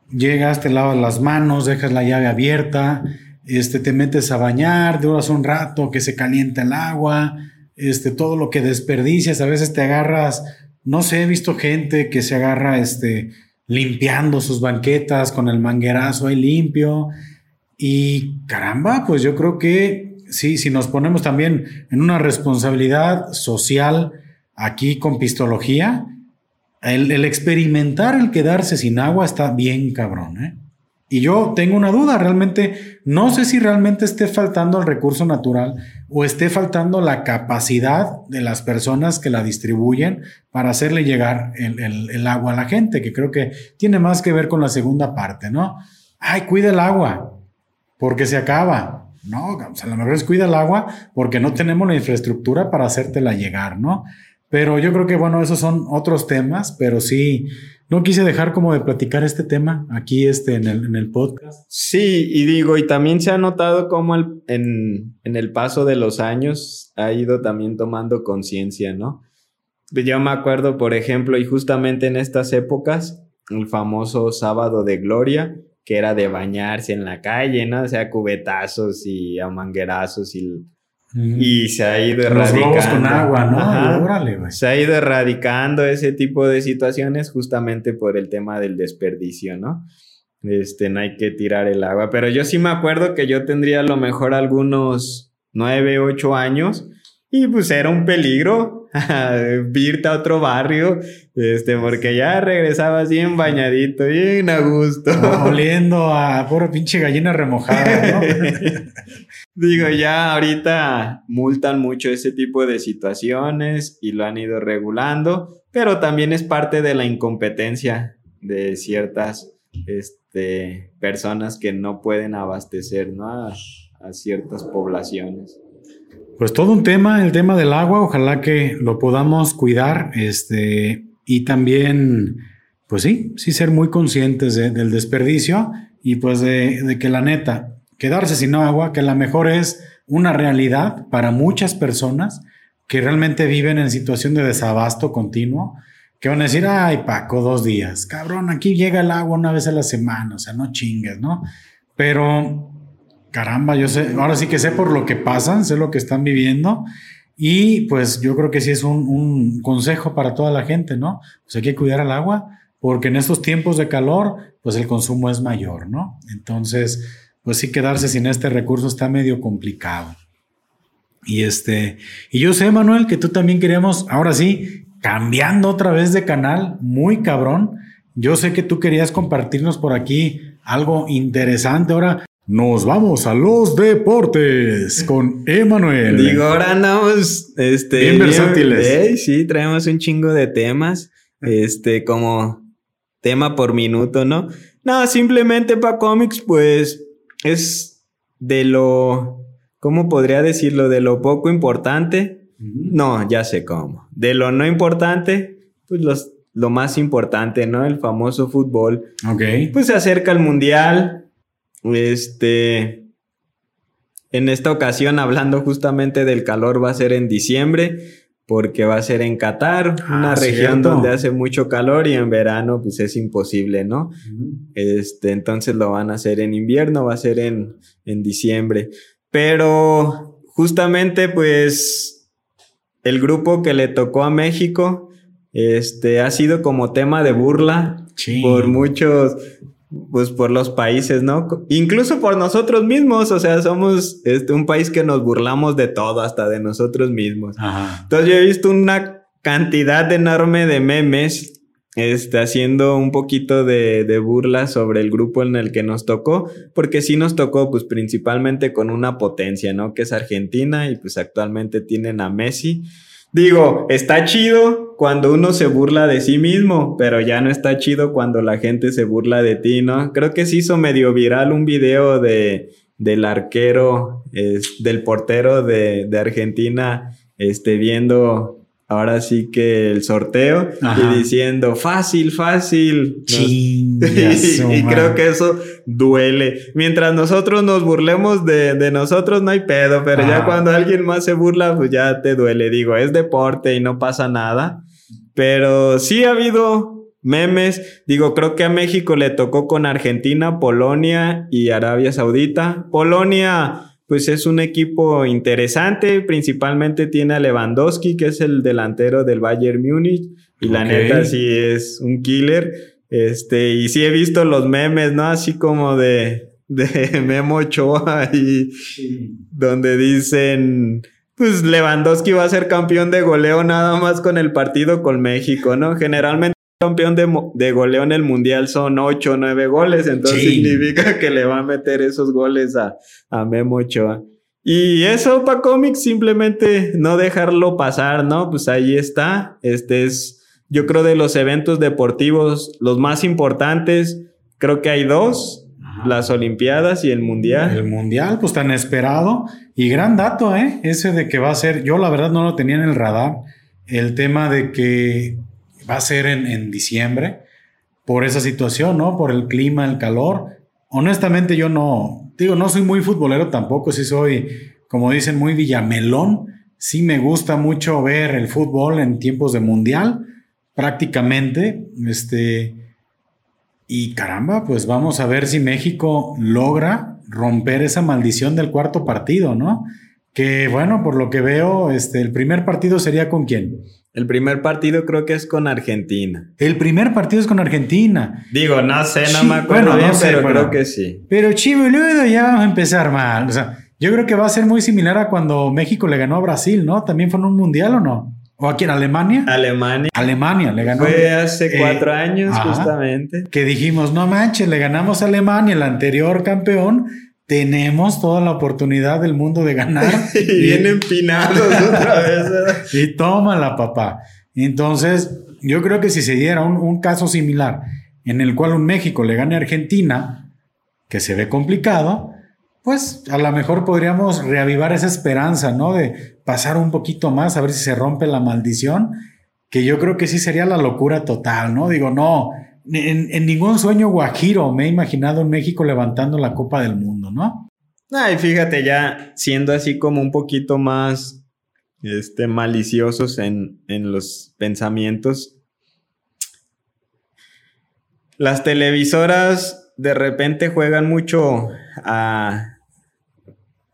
Llegas, te lavas las manos, dejas la llave abierta, este, te metes a bañar, duras un rato que se calienta el agua, este, todo lo que desperdicias, a veces te agarras, no sé, he visto gente que se agarra este, limpiando sus banquetas con el manguerazo ahí limpio. Y caramba, pues yo creo que sí, si nos ponemos también en una responsabilidad social aquí con pistología, el, el experimentar el quedarse sin agua está bien cabrón, ¿eh? Y yo tengo una duda, realmente, no sé si realmente esté faltando el recurso natural o esté faltando la capacidad de las personas que la distribuyen para hacerle llegar el, agua a la gente, que creo que tiene más que ver con la segunda parte, ¿no? Ay, cuida el agua, porque se acaba. No, o sea, a lo mejor es cuida el agua porque no tenemos la infraestructura para hacértela llegar, ¿no? Pero yo creo que, bueno, esos son otros temas, pero sí, no quise dejar como de platicar este tema aquí este, en, el, en el podcast. Sí, y digo, y también se ha notado cómo el, en, en el paso de los años ha ido también tomando conciencia, ¿no? Yo me acuerdo, por ejemplo, y justamente en estas épocas, el famoso sábado de gloria, que era de bañarse en la calle, ¿no? O sea, cubetazos y a manguerazos y y se ha ido erradicando. Los con agua, ¿no? se ha ido erradicando ese tipo de situaciones justamente por el tema del desperdicio, ¿no? Este, no hay que tirar el agua. Pero yo sí me acuerdo que yo tendría a lo mejor algunos nueve, ocho años y pues era un peligro irte a otro barrio, este, porque ya regresabas bien bañadito, bien a gusto. oliendo a pura pinche gallina remojada, ¿no? Digo, ya ahorita multan mucho ese tipo de situaciones y lo han ido regulando, pero también es parte de la incompetencia de ciertas este, personas que no pueden abastecer a ciertas poblaciones. Pues todo un tema, el tema del agua, ojalá que lo podamos cuidar, este, y también, pues sí, sí ser muy conscientes del desperdicio y pues de, que la neta, quedarse sin agua, que la mejor es una realidad para muchas personas que realmente viven en situación de desabasto continuo, que van a decir, ay Paco, dos días, cabrón, aquí llega el agua una vez a la semana, o sea, no chingues, ¿no? Pero caramba, yo sé, ahora sí que sé por lo que pasan, sé lo que están viviendo y pues yo creo que sí es un, consejo para toda la gente, ¿no? Pues hay que cuidar el agua porque en estos tiempos de calor, pues el consumo es mayor, ¿no? Entonces, pues sí quedarse sin este recurso está medio complicado. Y este, y yo sé, Manuel, que tú también queríamos, ahora sí, cambiando otra vez de canal, muy cabrón. Yo sé que tú querías compartirnos por aquí algo interesante. Ahora, nos vamos a los deportes con Emanuel. Digo, ahora andamos este, bien versátiles. sí, traemos un chingo de temas, este, como tema por minuto, ¿no? No, simplemente para cómics, pues es de lo, ¿cómo podría decirlo? De lo poco importante. No, ya sé cómo. De lo no importante, pues los, lo más importante, ¿no? El famoso fútbol. Ok. Pues se acerca el mundial este, en esta ocasión, hablando justamente del calor, va a ser en diciembre, porque va a ser en Qatar, ah, una región donde hace mucho calor y en verano pues es imposible, ¿no? Este, entonces lo van a hacer en invierno, va a ser en, en diciembre. Pero justamente pues el grupo que le tocó a México, este, ha sido como tema de burla por muchos, pues por los países, ¿no? Incluso por nosotros mismos, o sea, somos este, un país que nos burlamos de todo, hasta de nosotros mismos. Entonces yo he visto una cantidad enorme de memes este, haciendo un poquito de, de, burla sobre el grupo en el que nos tocó, porque sí nos tocó pues principalmente con una potencia, ¿no? Que es Argentina y pues actualmente tienen a Messi. Digo, está chido cuando uno se burla de sí mismo, pero ya no está chido cuando la gente se burla de ti, ¿no? Creo que se hizo medio viral un video de, del arquero, del portero de, de Argentina, este, viendo ahora sí que el sorteo y diciendo fácil, fácil. y, creo que eso duele. Mientras nosotros nos burlemos de, de nosotros no hay pedo, pero ya cuando alguien más se burla, pues ya te duele. Digo, es deporte y no pasa nada. Pero sí ha habido memes. Digo, creo que a México le tocó con Argentina, Polonia y Arabia Saudita. Polonia pues es un equipo interesante, principalmente tiene a Lewandowski, que es el delantero del Bayern Múnich, y la neta sí es un killer. Este, y sí he visto los memes, ¿no? Así como de, de Memo Ochoa y donde dicen, pues Lewandowski va a ser campeón de goleo nada más con el partido con México, ¿no? Generalmente campeón de, goleo en el mundial son 8 o 9 goles, entonces significa que le va a meter esos goles a, a Memo Ochoa. Y eso para cómics, simplemente no dejarlo pasar, ¿no? Pues ahí está. Este es, yo creo, de los eventos deportivos los más importantes. Creo que hay dos, las Olimpiadas y el Mundial. El Mundial, pues tan esperado. Y gran dato, ¿eh? Ese de que va a ser, yo la verdad no lo tenía en el radar, el tema de que va a ser en, en diciembre, por esa situación, ¿no? Por el clima, el calor. Honestamente yo no, digo, no soy muy futbolero tampoco, sí soy, como dicen, muy villamelón. Sí me gusta mucho ver el fútbol en tiempos de mundial, prácticamente. Este, y caramba, pues vamos a ver si México logra romper esa maldición del cuarto partido, ¿no? Que bueno, por lo que veo, este, el primer partido sería con quién? El primer partido creo que es con Argentina. El primer partido es con Argentina. Digo, no sé, no me acuerdo bien, pero creo que sí. Pero chivo, ya vamos a empezar mal. O sea, yo creo que va a ser muy similar a cuando México le ganó a Brasil, ¿no? ¿También fue en un mundial o no? ¿O aquí en Alemania? Alemania. Alemania le ganó. Fue hace eh, cuatro años, justamente. Que dijimos, no manches, le ganamos a Alemania, el anterior campeón, tenemos toda la oportunidad del mundo de ganar. y vienen empinados otra vez. y tómala, papá. Entonces, yo creo que si se diera un, caso similar en el cual un México le gane a Argentina, que se ve complicado, pues a lo mejor podríamos reavivar esa esperanza, ¿no? De pasar un poquito más, a ver si se rompe la maldición, que yo creo que sí sería la locura total, ¿no? Digo, no, en, ningún sueño guajiro me he imaginado en México levantando la Copa del Mundo, ¿no? Ay, fíjate, ya siendo así como un poquito más este, maliciosos en, en los pensamientos. Las televisoras de repente juegan mucho a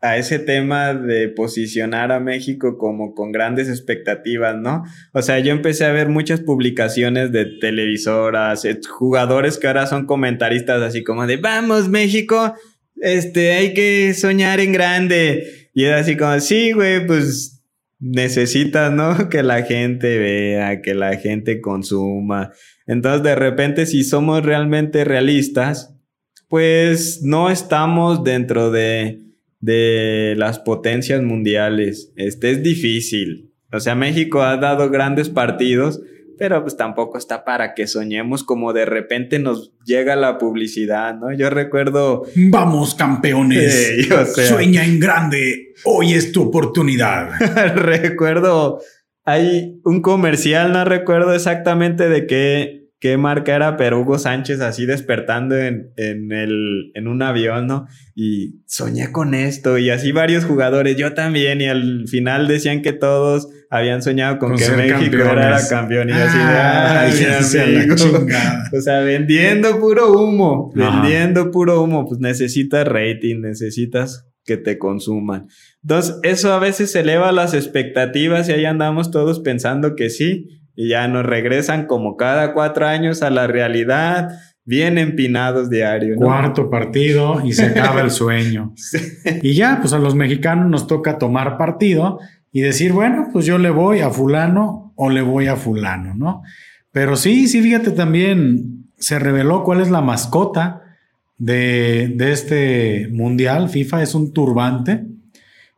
a ese tema de posicionar a México como con grandes expectativas, ¿no? O sea, yo empecé a ver muchas publicaciones de televisoras, jugadores que ahora son comentaristas así como de, vamos México, este, hay que soñar en grande. Y es así como, sí, güey, pues necesitas, ¿no? Que la gente vea, que la gente consuma. Entonces, de repente, si somos realmente realistas, pues no estamos dentro de de las potencias mundiales. Este es difícil. O sea, México ha dado grandes partidos, pero pues tampoco está para que soñemos como de repente nos llega la publicidad, ¿no? Yo recuerdo... Vamos, campeones. Sueña en grande. Hoy es tu oportunidad. recuerdo, hay un comercial, no recuerdo exactamente de qué qué marca era, pero Hugo Sánchez así despertando en, en, el, en un avión, ¿no? Y soñé con esto, y así varios jugadores, yo también, y al final decían que todos habían soñado con, que México era campeón, y así de, O sea, vendiendo puro humo, vendiendo puro humo, pues necesitas rating, necesitas que te consuman. Entonces, eso a veces eleva las expectativas y ahí andamos todos pensando que sí, y ya nos regresan como cada cuatro años a la realidad, bien empinados diario. Cuarto partido y se acaba el sueño. Y ya, pues a los mexicanos nos toca tomar partido y decir, bueno, pues yo le voy a fulano o le voy a fulano, ¿no? Pero sí, sí, fíjate también, se reveló cuál es la mascota de, de este mundial. FIFA es un turbante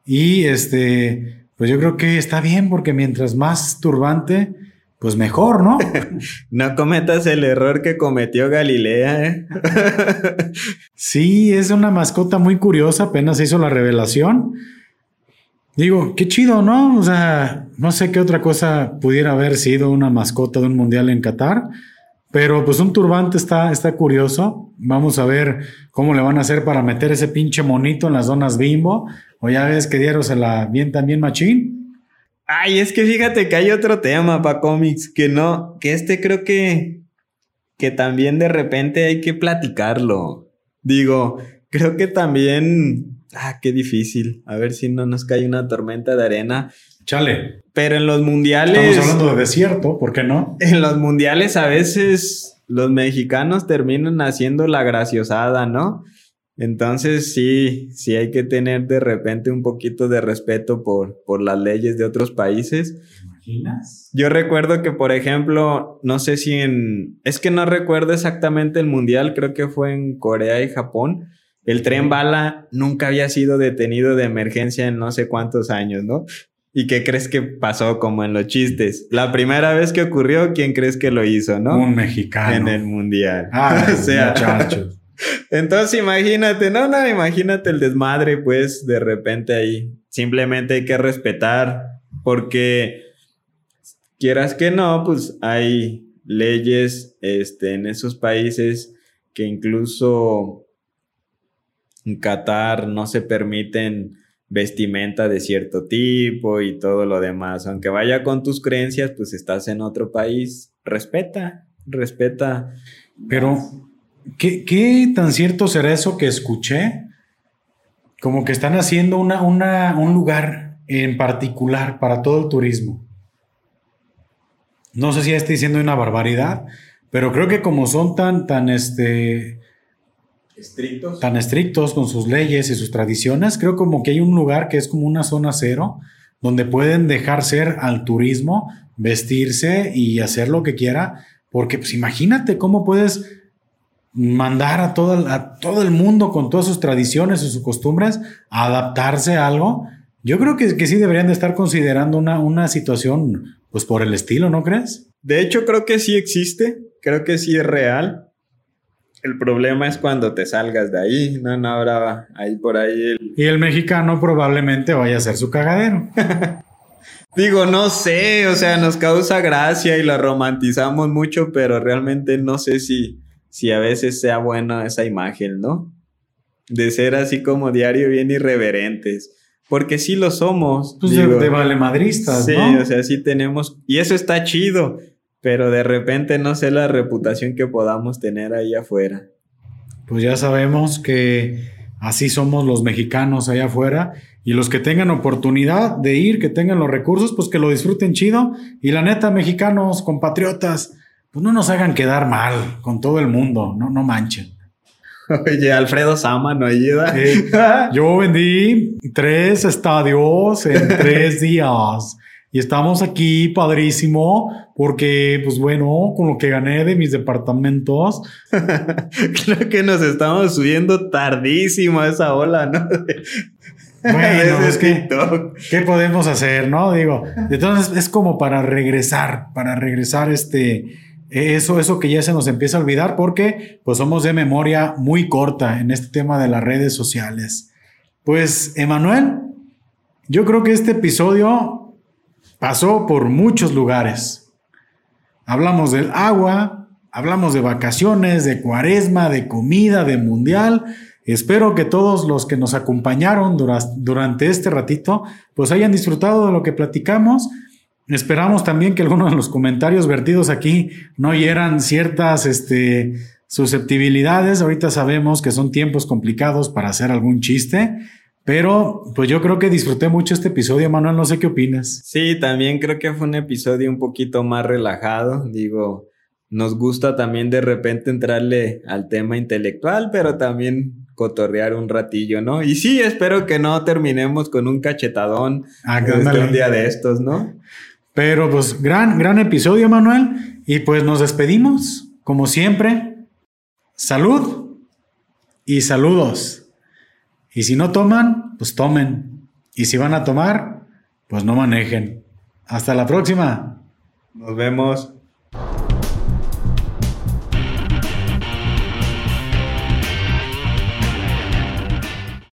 y este, pues yo creo que está bien porque mientras más turbante, pues mejor, ¿no? no cometas el error que cometió Galilea, ¿eh? sí, es una mascota muy curiosa, apenas hizo la revelación. Digo, qué chido, ¿no? O sea, no sé qué otra cosa pudiera haber sido una mascota de un mundial en Qatar, pero pues un turbante está, está curioso. Vamos a ver cómo le van a hacer para meter ese pinche monito en las zonas bimbo. O ya ves que dieron se la bien también machín. Ay, es que fíjate que hay otro tema para cómics que no, que este creo que, que también de repente hay que platicarlo. Digo, creo que también, ah, qué difícil. A ver si no nos cae una tormenta de arena. Chale. Pero en los mundiales. Estamos hablando de desierto, ¿por qué no? En los mundiales a veces los mexicanos terminan haciendo la graciosada, ¿no? Entonces sí, sí hay que tener de repente un poquito de respeto por, por las leyes de otros países. imaginas? Yo recuerdo que, por ejemplo, no sé si en... Es que no recuerdo exactamente el mundial, creo que fue en Corea y Japón. El tren bala nunca había sido detenido de emergencia en no sé cuántos años, ¿no? ¿Y qué crees que pasó como en los chistes? La primera vez que ocurrió, ¿quién crees que lo hizo, no? Un mexicano. En el mundial. Ah, o sea, muchachos. Entonces imagínate, no, no, imagínate el desmadre, pues de repente ahí. Simplemente hay que respetar, porque quieras que no, pues hay leyes este, en esos países que incluso en Qatar no se permiten vestimenta de cierto tipo y todo lo demás. Aunque vaya con tus creencias, pues estás en otro país. Respeta, respeta. Pero, ¿qué, qué tan cierto será eso que escuché? Como que están haciendo una, una, un lugar en particular para todo el turismo. No sé si ya estoy diciendo una barbaridad, pero creo que como son tan, tan, este, Estrictos. tan estrictos con sus leyes y sus tradiciones, creo como que hay un lugar que es como una zona cero, donde pueden dejar ser al turismo, vestirse y hacer lo que quiera, porque pues imagínate cómo puedes mandar a todo, el- a todo el mundo con todas sus tradiciones y sus costumbres a adaptarse a algo. Yo creo que, que sí deberían de estar considerando una, una situación, pues por el estilo, ¿no crees? De hecho, creo que sí existe, creo que sí es real. El problema es cuando te salgas de ahí, no, no habrá ahí por ahí el... Y el mexicano probablemente vaya a ser su cagadero. Digo, no sé, o sea, nos causa gracia y lo romantizamos mucho, pero realmente no sé si, si a veces sea buena esa imagen, ¿no? De ser así como diario bien irreverentes, porque sí lo somos. Pues digo. de valemadristas, Sí, ¿no? o sea, sí tenemos, y eso está chido, pero de repente no sé la reputación que podamos tener ahí afuera. Pues ya sabemos que así somos los mexicanos allá afuera y los que tengan oportunidad de ir, que tengan los recursos, pues que lo disfruten chido. Y la neta, mexicanos, compatriotas, pues no nos hagan quedar mal con todo el mundo, no, no manchen. Oye, Alfredo Sama, ¿no ayuda? Yo vendí tres estadios en tres días. Y estamos aquí, padrísimo, porque, pues bueno, con lo que gané de mis departamentos, Creo que nos estamos subiendo tardísimo a esa ola, ¿no? Bueno, es que-. ¿qué podemos hacer, no? Digo, entonces es como para regresar, para regresar este, eso, eso que ya se nos empieza a olvidar, porque pues somos de memoria muy corta en este tema de las redes sociales. Pues, Emanuel, yo creo que este episodio pasó por muchos lugares. Hablamos del agua, hablamos de vacaciones, de cuaresma, de comida, de mundial. Espero que todos los que nos acompañaron dura- durante este ratito, pues hayan disfrutado de lo que platicamos. Esperamos también que algunos de los comentarios vertidos aquí no hieran ciertas este, susceptibilidades. Ahorita sabemos que son tiempos complicados para hacer algún chiste, pero pues yo creo que disfruté mucho este episodio, Manuel. No sé qué opinas. Sí, también creo que fue un episodio un poquito más relajado. Digo, nos gusta también de repente entrarle al tema intelectual, pero también cotorrear un ratillo, ¿no? Y sí, espero que no terminemos con un cachetadón Ah, este, ándale. un día de estos, ¿no? Pero pues gran, gran episodio, Manuel. Y pues nos despedimos, como siempre. Salud y saludos. Y si no toman, pues tomen. Y si van a tomar, pues no manejen. Hasta la próxima. Nos vemos.